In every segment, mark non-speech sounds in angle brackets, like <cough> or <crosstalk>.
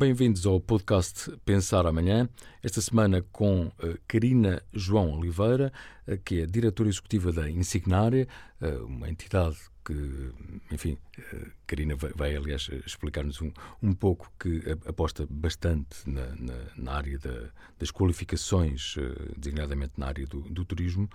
Bem-vindos ao podcast Pensar Amanhã. Esta semana com Karina João Oliveira, que é diretora executiva da Insignária, uma entidade que, enfim, Karina vai, vai, aliás, explicar-nos um, um pouco que aposta bastante na, na, na área da, das qualificações, designadamente na área do, do turismo.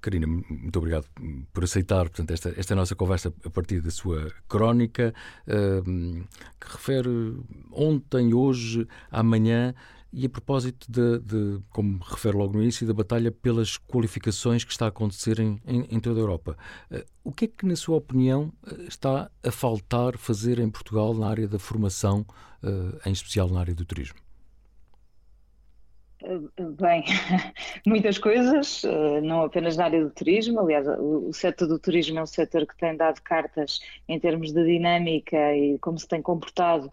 Karina, muito obrigado por aceitar portanto, esta, esta nossa conversa a partir da sua crónica, que refere ontem, hoje, amanhã e a propósito de, de, como refere logo no início, da batalha pelas qualificações que está a acontecer em, em, em toda a Europa. Uh, o que é que, na sua opinião, uh, está a faltar fazer em Portugal na área da formação, uh, em especial na área do turismo? Bem, <laughs> muitas coisas, não apenas na área do turismo. Aliás, o setor do turismo é um setor que tem dado cartas em termos de dinâmica e como se tem comportado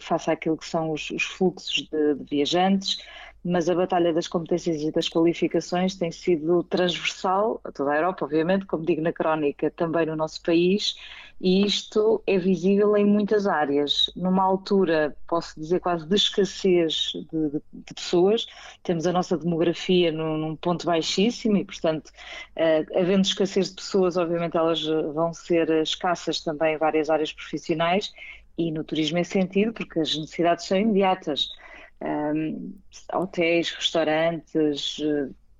face àquilo que são os, os fluxos de, de viajantes mas a batalha das competências e das qualificações tem sido transversal a toda a Europa, obviamente, como digo na crónica, também no nosso país, e isto é visível em muitas áreas. Numa altura, posso dizer, quase de escassez de, de, de pessoas, temos a nossa demografia num, num ponto baixíssimo e, portanto, uh, havendo escassez de pessoas, obviamente elas vão ser escassas também em várias áreas profissionais e no turismo é sentido, porque as necessidades são imediatas. Um, hotéis, restaurantes,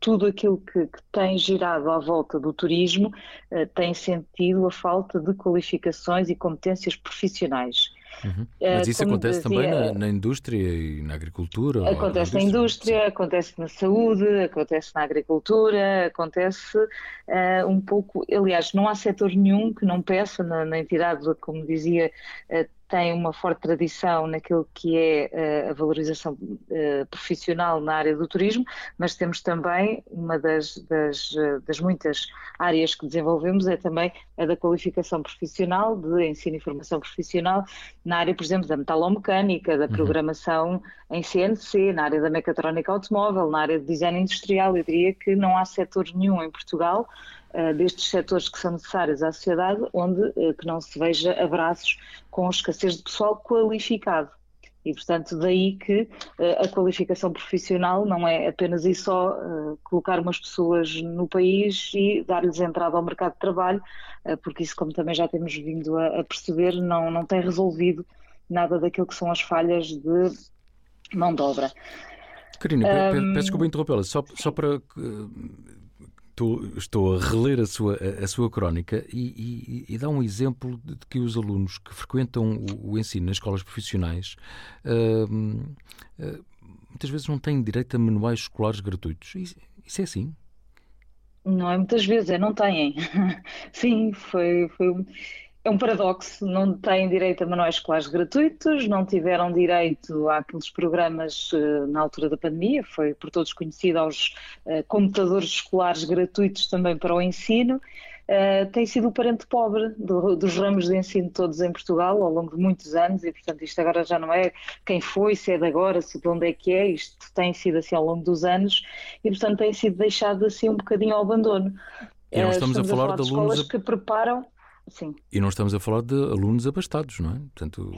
tudo aquilo que, que, tem girado à volta do turismo uh, tem sentido a falta de qualificações e competências profissionais. Uhum. Eh, Mas isso acontece dizia, também na, na, indústria e na agricultura? Acontece na indústria, indústria acontece na saúde, acontece na agricultura, acontece uh, um pouco. Aliás, não há setor nenhum que não peça na, na entidade, como dizia, uh, tem uma forte tradição naquilo que é uh, a valorização uh, profissional na área do turismo, mas temos também uma das, das, uh, das, muitas áreas que desenvolvemos é também a da qualificação profissional, de ensino e formação profissional, na área, por exemplo, da metalomecânica, da uhum. programação uhum. em CNC, na área da mecatrónica automóvel, na área de design industrial. Eu diria que não há setor nenhum em Portugal destes setores que são necessários à sociedade, onde uh, que não se veja abraços com escassez de pessoal qualificado. E, portanto, daí que uh, a qualificação profissional não é apenas e só colocar umas pessoas no país e dar-lhes entrada ao mercado de trabalho, porque isso, como também já temos vindo a, perceber, não, não tem resolvido nada daquilo que são as falhas de mão de obra. Karina, um... peço desculpa interrompê-la, só, só para estou, estou a reler a sua, a, a sua crónica e, e, e, dá um exemplo de que os alunos que frequentam o, o ensino nas escolas profissionais uh, uh, muitas vezes não têm direito a manuais escolares gratuitos. Isso, isso é assim? Não é muitas vezes, é não têm. <laughs> Sim, foi, foi é um paradoxo, não têm direito a manuais escolares gratuitos, não tiveram direito àqueles programas uh, na altura da pandemia, foi por todos conhecido aos uh, computadores escolares gratuitos também para o ensino. Uh, tem sido o parente pobre do, dos ramos de ensino todos em Portugal ao longo de muitos anos e, portanto, isto agora já não é quem foi, se é de agora, se de onde é que é, isto tem sido assim ao longo dos anos e, portanto, tem sido deixado assim um bocadinho ao abandono. E nós estamos, uh, estamos a, falar a falar de, de alunos que preparam Sim. E não estamos a falar de alunos abastados, não é? Portanto,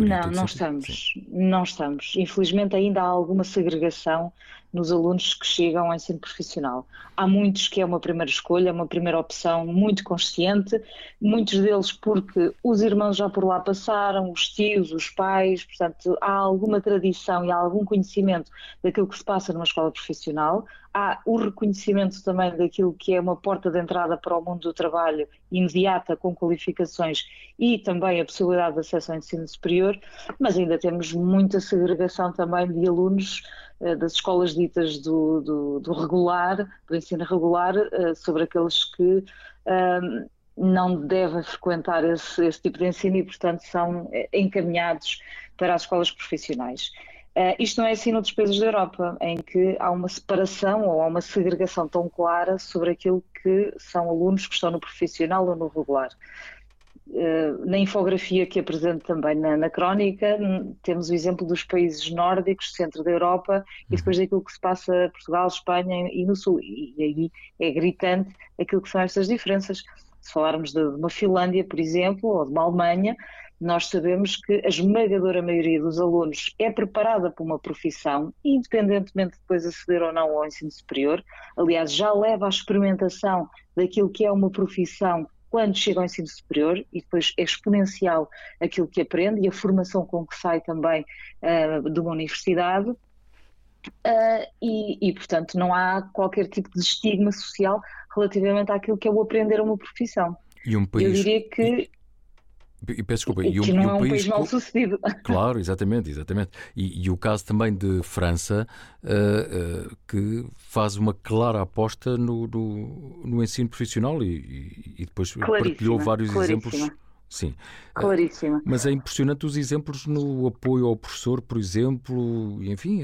não, não estamos. Sim. Não estamos. Infelizmente ainda há alguma segregação nos alunos que chegam ao ensino profissional. Há muitos que é uma primeira escolha, uma primeira opção muito consciente, muitos deles porque os irmãos já por lá passaram, os tios, os pais, portanto, há alguma tradição e há algum conhecimento daquilo que se passa numa escola profissional, há o reconhecimento também daquilo que é uma porta de entrada para o mundo do trabalho imediata, com qualificações e também a possibilidade de acesso ao ensino superior, mas ainda temos muita segregação também de alunos eh, das escolas ditas do, do, do, regular, do ensino regular, eh, sobre aqueles que ehm, não devem frequentar esse, esse, tipo de ensino e, portanto, são eh, encaminhados para as escolas profissionais. Uh, isto não é assim noutros países da Europa, em que há uma separação ou há uma segregação tão clara sobre aquilo que são alunos que estão no profissional ou no regular. Eh, na infografia que apresento também na, na, crónica, temos o exemplo dos países nórdicos, centro da Europa, e depois uhum. daquilo que se passa em Portugal, Espanha e no Sul. E, e aí é gritante aquilo que são estas diferenças. Se falarmos de, de uma Finlândia, por exemplo, ou de uma Alemanha, nós sabemos que a esmagadora maioria dos alunos é preparada para uma profissão, independentemente de depois aceder ou não ao ensino superior. Aliás, já leva à experimentação daquilo que é uma profissão quando chega ao ensino superior e depois é exponencial aquilo que aprende e a formação com que sai também uh, de uma universidade. Uh, e, e, portanto, não há qualquer tipo de estigma social relativamente àquilo que é o aprender a uma profissão. E um país... Eu diria que e peço desculpa. E, que um, não e é um país, país mal sucedido. <laughs> Claro, exatamente, exatamente. E, e o caso também de França, uh, uh, que faz uma clara aposta no, no, no ensino profissional e, e depois partilhou vários exemplos. Sim. Eh, Claríssima. Mas é impressionante os exemplos no apoio ao professor, por exemplo, enfim,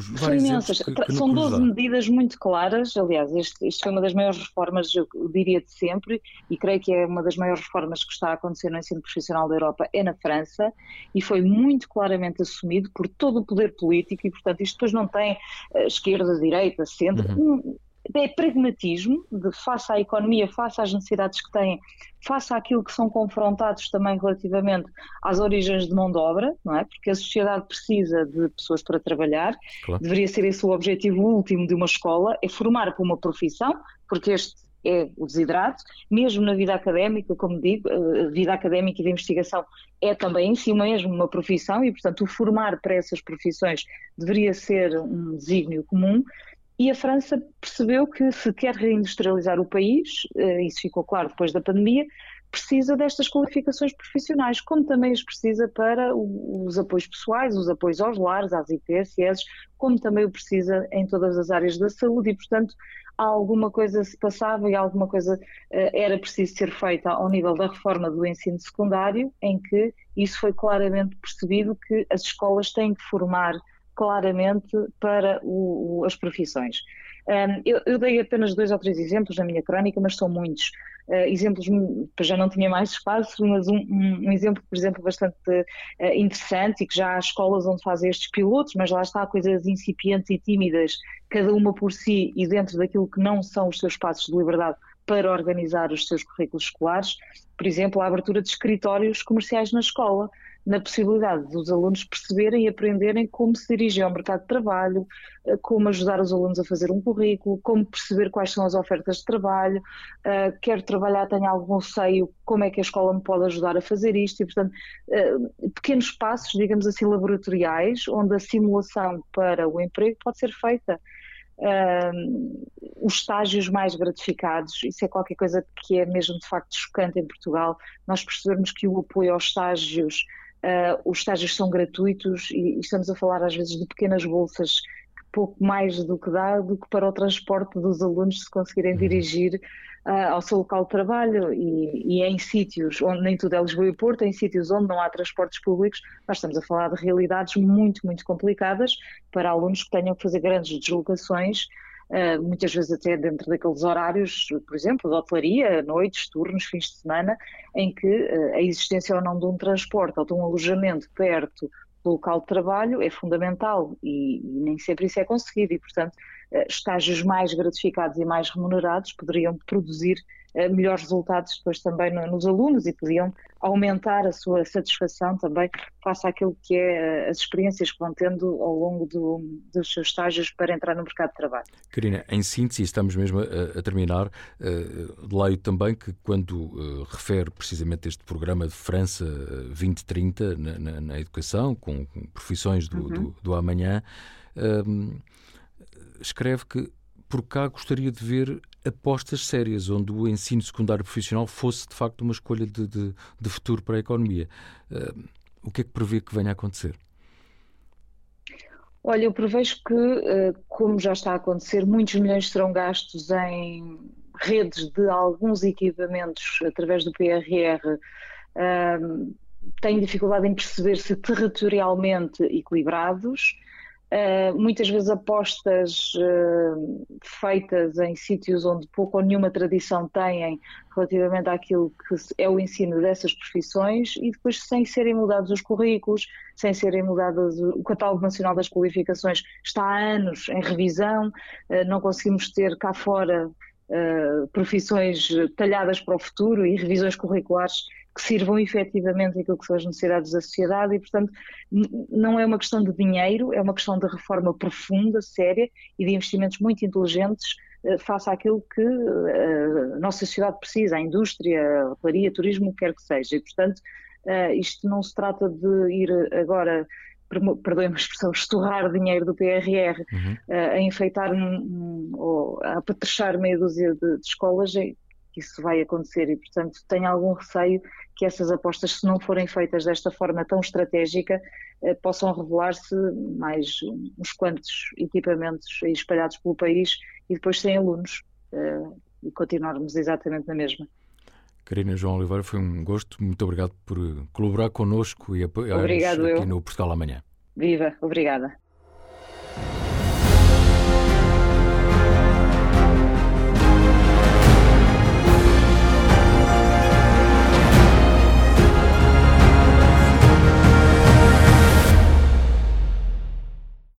são imensas. Que, que São 12 medidas muito claras. Aliás, isto, isto foi uma das maiores reformas, eu diria de sempre, e creio que é uma das maiores reformas que está a acontecer no ensino profissional da Europa, é na França, e foi muito claramente assumido por todo o poder político, e portanto isto depois não tem uh, esquerda, direita, centro. Uhum é pragmatismo, de face à economia, face às necessidades que têm, face àquilo que são confrontados também relativamente às origens de mão de obra, não é? Porque a sociedade precisa de pessoas para trabalhar, claro. deveria ser esse o objetivo último de uma escola, é formar para uma profissão, porque este é o desidrato, mesmo na vida académica, como digo, a vida académica e de investigação é também em si mesmo uma profissão e, portanto, o formar para essas profissões deveria ser um desígnio comum, e a França percebeu que se quer reindustrializar o país, eh, isso ficou claro depois da pandemia, precisa destas qualificações profissionais, como também as precisa para os apoios pessoais, os apoios aos lares, às IPSS, como também o precisa em todas as áreas da saúde e, portanto, alguma coisa se passava e alguma coisa uh, era preciso ser feita ao nível da reforma do ensino secundário, em que isso foi claramente percebido que as escolas têm que formar claramente para o, o, as profissões. Um, eu, eu, dei apenas dois ou três exemplos na minha crónica, mas são muitos. Uh, exemplos, já não tinha mais espaço, mas um, um, um exemplo, por exemplo, bastante uh, interessante e que já há escolas onde fazem estes pilotos, mas lá está coisas incipientes e tímidas, cada uma por si e dentro daquilo que não são os seus espaços de liberdade para organizar os seus currículos escolares. Por exemplo, a abertura de escritórios comerciais na escola na possibilidade dos alunos perceberem e aprenderem como se dirigir ao mercado de trabalho, eh, como ajudar os alunos a fazer um currículo, como perceber quais são as ofertas de trabalho, uh, quero trabalhar, tenho algum receio, como é que a escola me pode ajudar a fazer isto, e portanto, uh, pequenos passos, digamos assim, laboratoriais, onde a simulação para o emprego pode ser feita. Uh, os estágios mais gratificados, isso é qualquer coisa que é mesmo de facto chocante em Portugal, nós percebemos que o apoio aos estágios Uh, os estágios são gratuitos e, e, estamos a falar às vezes de pequenas bolsas que pouco mais do que dá do que para o transporte dos alunos se conseguirem uhum. dirigir uh, ao seu local de trabalho e, e em sítios onde nem tudo é Lisboa e Porto, em sítios onde não há transportes públicos, nós estamos a falar de realidades muito, muito complicadas para alunos que tenham que fazer grandes deslocações uh, muitas vezes até dentro daqueles horários, por exemplo, de hotelaria, noites, turnos, fins de semana, em que uh, a existência ou não de um transporte ou de um alojamento perto do local de trabalho é fundamental e, e nem sempre isso é conseguido e, portanto, estágios mais gratificados e mais remunerados poderiam produzir melhores resultados depois também nos alunos e podiam aumentar a sua satisfação também face àquilo que é as experiências que vão tendo ao longo do, dos seus estágios para entrar no mercado de trabalho. Karina, em síntese, estamos mesmo a, a terminar, uh, leio também que quando uh, refere precisamente este programa de França 2030 na, na, na educação, com, com profissões do, uhum. do, do amanhã, uh, escreve que por cá gostaria de ver apostas sérias, onde o ensino secundário profissional fosse de facto uma escolha de, de, de futuro para a economia. Uh, o que é que prevê que venha a acontecer? Olha, eu prevejo que, eh, como já está a acontecer, muitos milhões serão gastos em redes de alguns equipamentos através do PRR. Uh, tenho dificuldade em perceber se territorialmente equilibrados Uh, muitas vezes apostas uh, feitas em sítios onde pouco ou nenhuma tradição têm relativamente àquilo que é o ensino dessas profissões e depois sem serem mudados os currículos, sem serem mudados o catálogo nacional das qualificações está há anos em revisão, uh, não conseguimos ter cá fora profissões talhadas para o futuro e revisões curriculares que sirvam efetivamente aquilo que são as necessidades da sociedade e, portanto, não é uma questão de dinheiro, é uma questão de reforma profunda, séria e de investimentos muito inteligentes uh, face àquilo que uh, a nossa sociedade precisa, a indústria, a hotelaria, turismo, o que quer que seja. E, portanto, uh, isto não se trata de ir agora perdoem-me a expressão, estorrar dinheiro do PRR uhum. uh, a enfeitar um, ou a apetrechar meia dúzia de, de escolas, é isso vai acontecer e, portanto, tenho algum receio que essas apostas, se não forem feitas desta forma tão estratégica, uh, possam revelar-se mais uns quantos equipamentos espalhados pelo país e depois sem alunos uh, e continuarmos exatamente na mesma. Karina João Oliveira, foi um gosto. Muito obrigado por colaborar connosco e apoiar aqui eu. no Portugal Amanhã. Viva, obrigada.